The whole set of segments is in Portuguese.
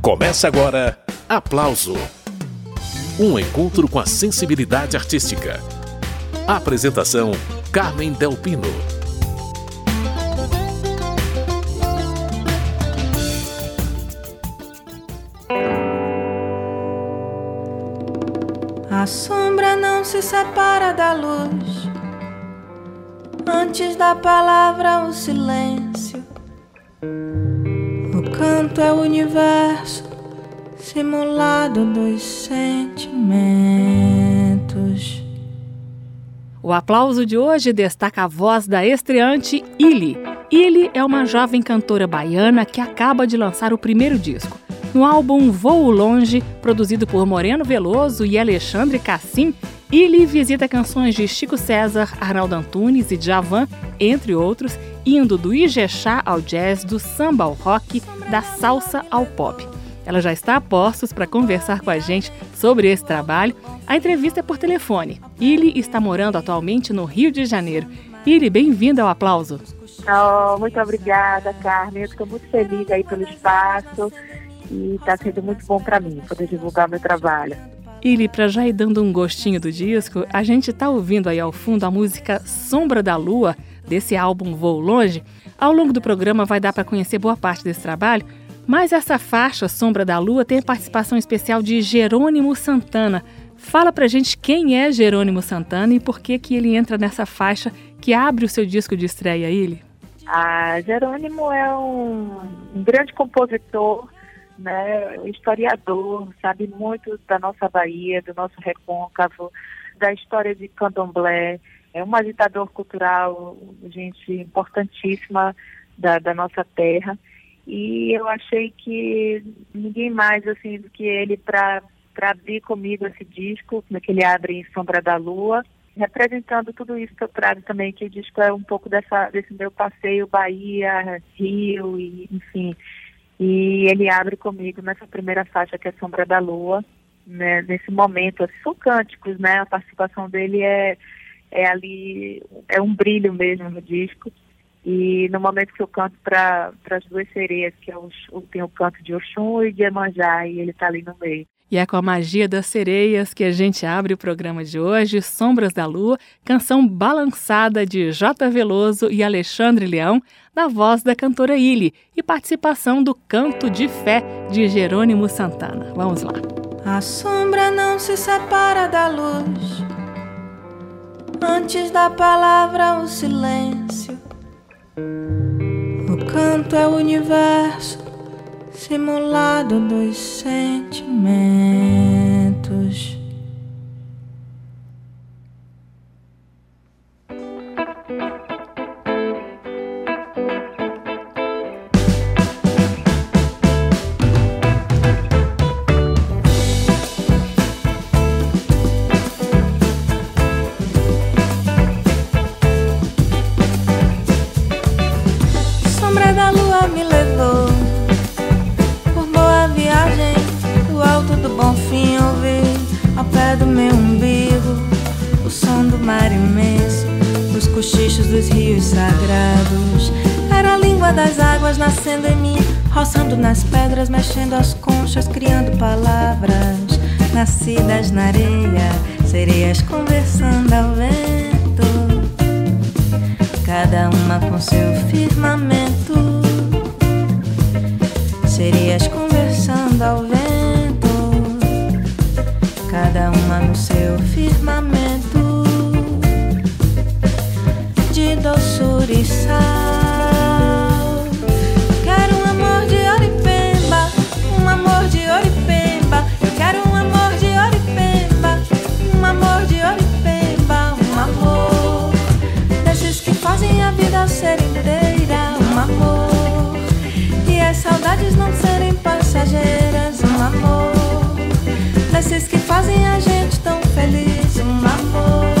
Começa agora Aplauso Um encontro com a sensibilidade artística. Apresentação: Carmen Delpino. A sombra não se separa da luz. Antes da palavra, o silêncio. Canto é o universo simulado dos sentimentos. O aplauso de hoje destaca a voz da estreante Ili. Ili é uma jovem cantora baiana que acaba de lançar o primeiro disco. No álbum Voo Longe, produzido por Moreno Veloso e Alexandre Cassim, Ili visita canções de Chico César, Arnaldo Antunes e Djavan, entre outros, indo do Ijexá ao jazz, do samba ao rock, da salsa ao pop. Ela já está a postos para conversar com a gente sobre esse trabalho. A entrevista é por telefone. Ili está morando atualmente no Rio de Janeiro. Ili, bem-vinda ao aplauso. Oh, muito obrigada, Carmen. Eu estou muito feliz aí pelo espaço e está sendo muito bom para mim poder divulgar meu trabalho. Ili, para já ir dando um gostinho do disco, a gente está ouvindo aí ao fundo a música Sombra da Lua, desse álbum Voo Longe. Ao longo do programa vai dar para conhecer boa parte desse trabalho, mas essa faixa, Sombra da Lua, tem participação especial de Jerônimo Santana. Fala pra gente quem é Jerônimo Santana e por que que ele entra nessa faixa que abre o seu disco de estreia, ele. Ah, Jerônimo é um, um grande compositor, né, historiador, sabe muito da nossa Bahia, do nosso recôncavo, da história de candomblé, é um agitador cultural, gente importantíssima da, da nossa terra. E eu achei que ninguém mais assim do que ele para abrir comigo esse disco, né, que ele abre em Sombra da Lua, representando tudo isso que eu trago também, que o disco é um pouco dessa, desse meu passeio Bahia, Rio, e, enfim. E ele abre comigo nessa primeira faixa que é Sombra da Lua, né, nesse momento, assim, são cânticos, né? A participação dele é, é ali, é um brilho mesmo no disco. E no momento que eu canto para as duas sereias, que é o, tem o canto de Oxum e de Emanjá, e ele está ali no meio. E é com a magia das sereias que a gente abre o programa de hoje, Sombras da Lua, canção balançada de J. Veloso e Alexandre Leão, na voz da cantora Illy, e participação do Canto de Fé de Jerônimo Santana. Vamos lá. A sombra não se separa da luz. Antes da palavra, o silêncio. O canto é o universo simulado dos sentimentos. Dos rios sagrados. Era a língua das águas nascendo em mim, roçando nas pedras, mexendo as conchas, criando palavras nascidas na areia, sereias conversando ao vento, cada uma com seu firmamento. Sereias conversando ao vento, cada uma no seu firmamento Quero um amor de Oripemba, um amor de Oripemba. Eu quero um amor de Oripemba, um amor de Oripemba, um amor desses que fazem a vida ser inteira, um amor e as saudades não serem passageiras, um amor desses que fazem a gente tão feliz, um amor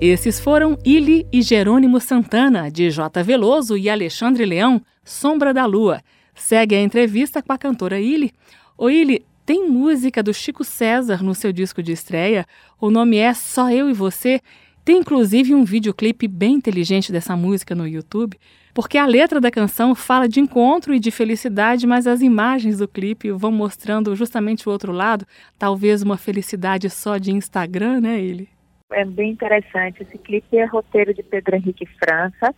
Esses foram Ili e Jerônimo Santana, de J. Veloso e Alexandre Leão, Sombra da Lua. Segue a entrevista com a cantora Ili. Ô Ili, tem música do Chico César no seu disco de estreia. O nome é Só Eu e Você. Tem inclusive um videoclipe bem inteligente dessa música no YouTube, porque a letra da canção fala de encontro e de felicidade, mas as imagens do clipe vão mostrando justamente o outro lado, talvez uma felicidade só de Instagram, né, ele? É bem interessante. Esse clipe é roteiro de Pedro Henrique França.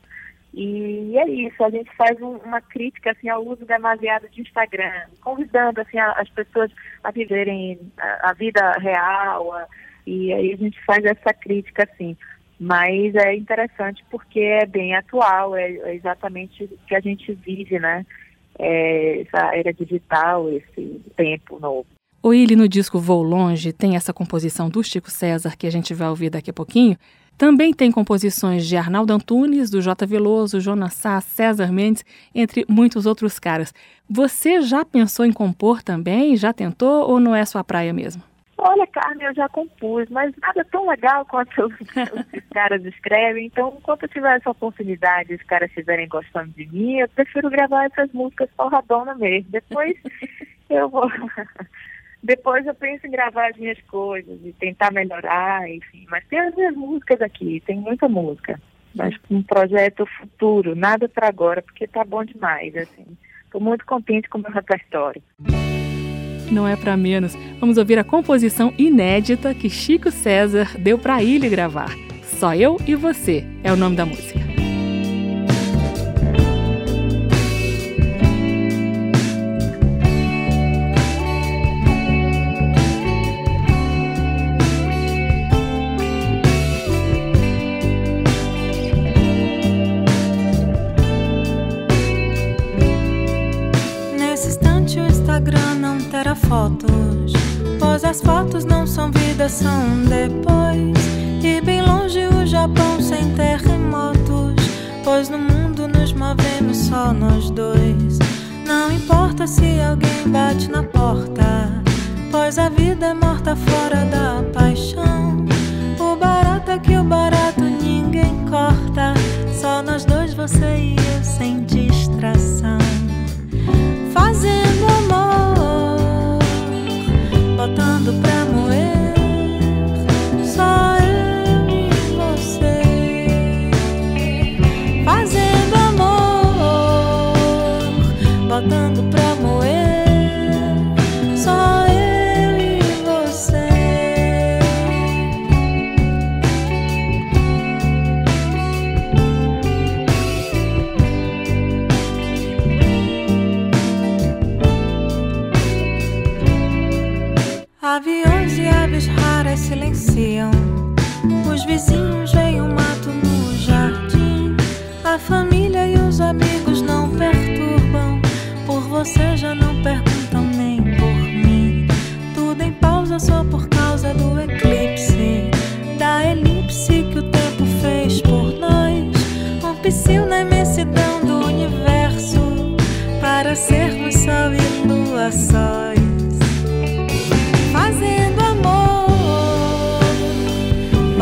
E é isso, a gente faz um, uma crítica assim, ao uso demasiado de Instagram, convidando assim, a, as pessoas a viverem a, a vida real, a, e aí a gente faz essa crítica assim. Mas é interessante porque é bem atual, é, é exatamente o que a gente vive, né? É, essa era digital, esse tempo novo. O Willi no disco Vou Longe tem essa composição do Chico César que a gente vai ouvir daqui a pouquinho. Também tem composições de Arnaldo Antunes, do J. Veloso, Jonas Sá, César Mendes, entre muitos outros caras. Você já pensou em compor também? Já tentou ou não é sua praia mesmo? Olha, Carmen, eu já compus, mas nada tão legal quanto os, os caras escrevem. Então, enquanto eu tiver essa oportunidade, os caras estiverem gostando de mim, eu prefiro gravar essas músicas porradona mesmo. Depois eu vou. Depois eu penso em gravar as minhas coisas e tentar melhorar, enfim. Mas tem as minhas músicas aqui, tem muita música. Mas um projeto futuro, nada para agora, porque tá bom demais, assim. Estou muito contente com o meu repertório. Não é para menos. Vamos ouvir a composição inédita que Chico César deu para ele gravar. Só eu e você é o nome da música. As fotos não são vida, são depois. E bem longe o Japão sem terremotos, pois no mundo nos movemos só nós dois. Não importa se alguém bate na porta, pois a vida é morta fora da paixão. O barato é que o barato ninguém corta, só nós dois, você e eu sem distração. Fazendo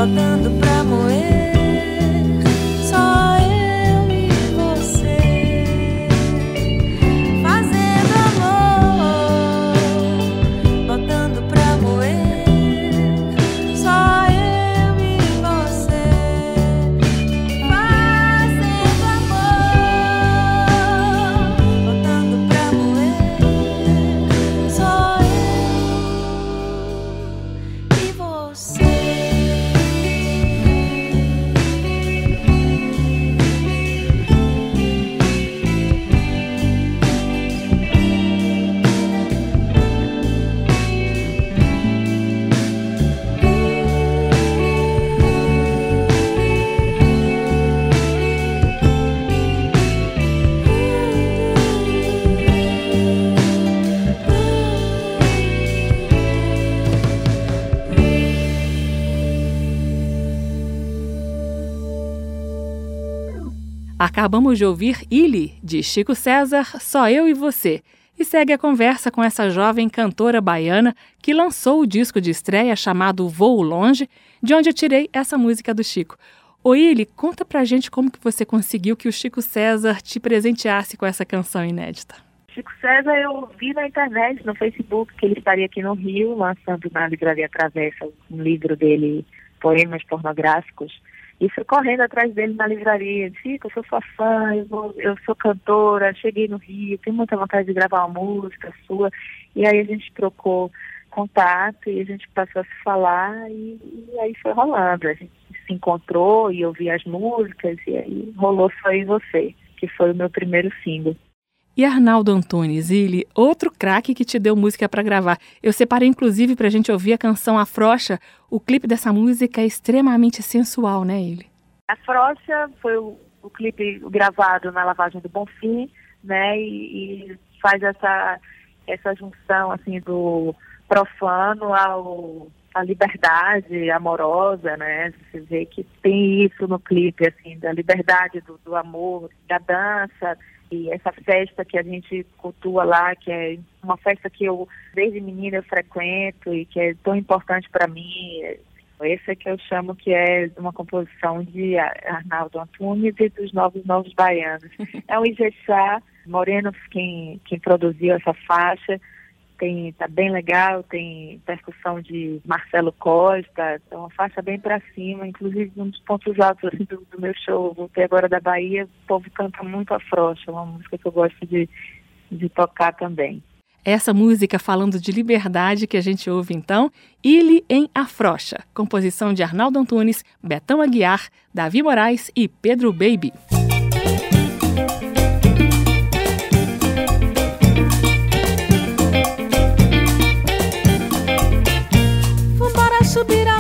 botando Acabamos de ouvir Ili, de Chico César, Só Eu e Você. e segue a conversa com essa jovem cantora baiana que lançou o disco de estreia chamado Voo Longe, de onde eu tirei essa música do Chico. Ô Ili, conta pra gente como que você conseguiu que o Chico César te presenteasse com essa canção inédita. Chico César eu vi na internet, no Facebook, que ele estaria aqui no Rio, lançando na Livraria Travessa um livro dele, Poemas Pornográficos. E fui correndo atrás dele na livraria. Chico, eu sou sua fã, eu, vou, eu sou cantora, cheguei no Rio, tenho muita vontade de gravar uma música sua. E aí a gente trocou contato e a gente passou a se falar e, e aí foi rolando. A gente se encontrou e ouvi as músicas e aí rolou Só e Você, que foi o meu primeiro single. E Arnaldo Antunes, ele, outro craque que te deu música para gravar. Eu separei inclusive para a gente ouvir a canção Afrocha. O clipe dessa música é extremamente sensual, né, ele? Afrocha foi o, o clipe gravado na lavagem do Bonfim, né, e, e faz essa essa junção assim do profano ao a liberdade amorosa, né? Você vê que tem isso no clipe, assim, da liberdade do, do amor, da dança, e essa festa que a gente cultua lá, que é uma festa que eu, desde menina, eu frequento e que é tão importante para mim. Esse é que eu chamo que é uma composição de Arnaldo Antunes e dos Novos Novos Baianos. É o Ijexá Moreno quem, quem produziu essa faixa tem tá bem legal, tem percussão de Marcelo Costa, é uma faixa bem para cima, inclusive um dos pontos altos assim, do, do, meu show, voltei agora da Bahia, o povo canta muito a frocha, uma música que eu gosto de, de tocar também. Essa música falando de liberdade que a gente ouve então, Ile em Afrocha, composição de Arnaldo Antunes, Betão Aguiar, Davi Moraes e Pedro Baby. Subir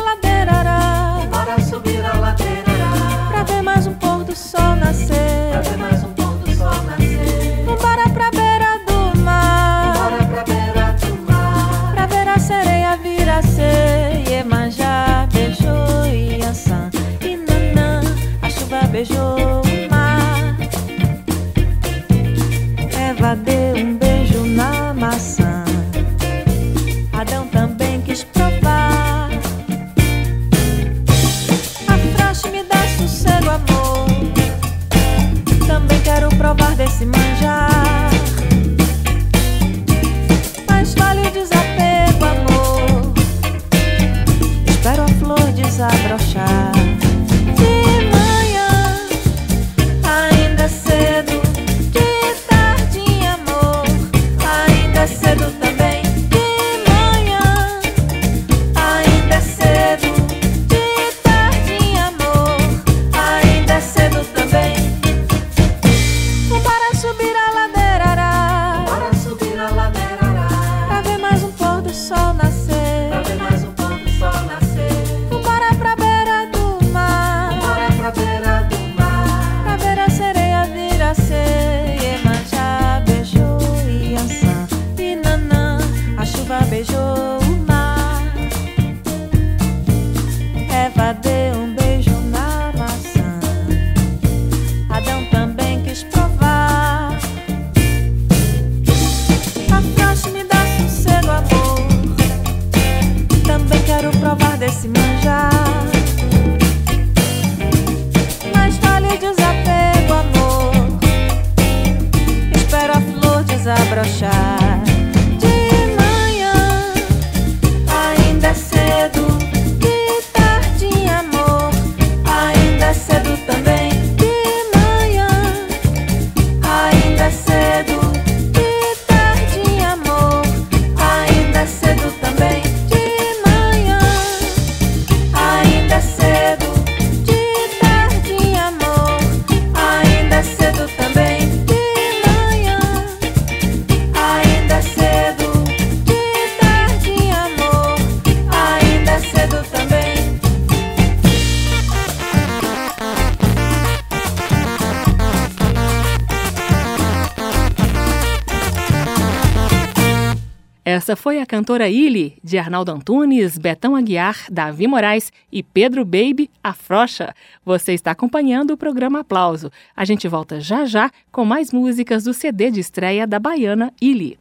flor Essa foi a cantora Ili, de Arnaldo Antunes, Betão Aguiar, Davi Moraes e Pedro Baby, a Frocha. Você está acompanhando o programa Aplauso. A gente volta já já com mais músicas do CD de estreia da baiana Ili.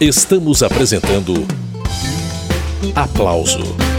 Estamos apresentando Aplauso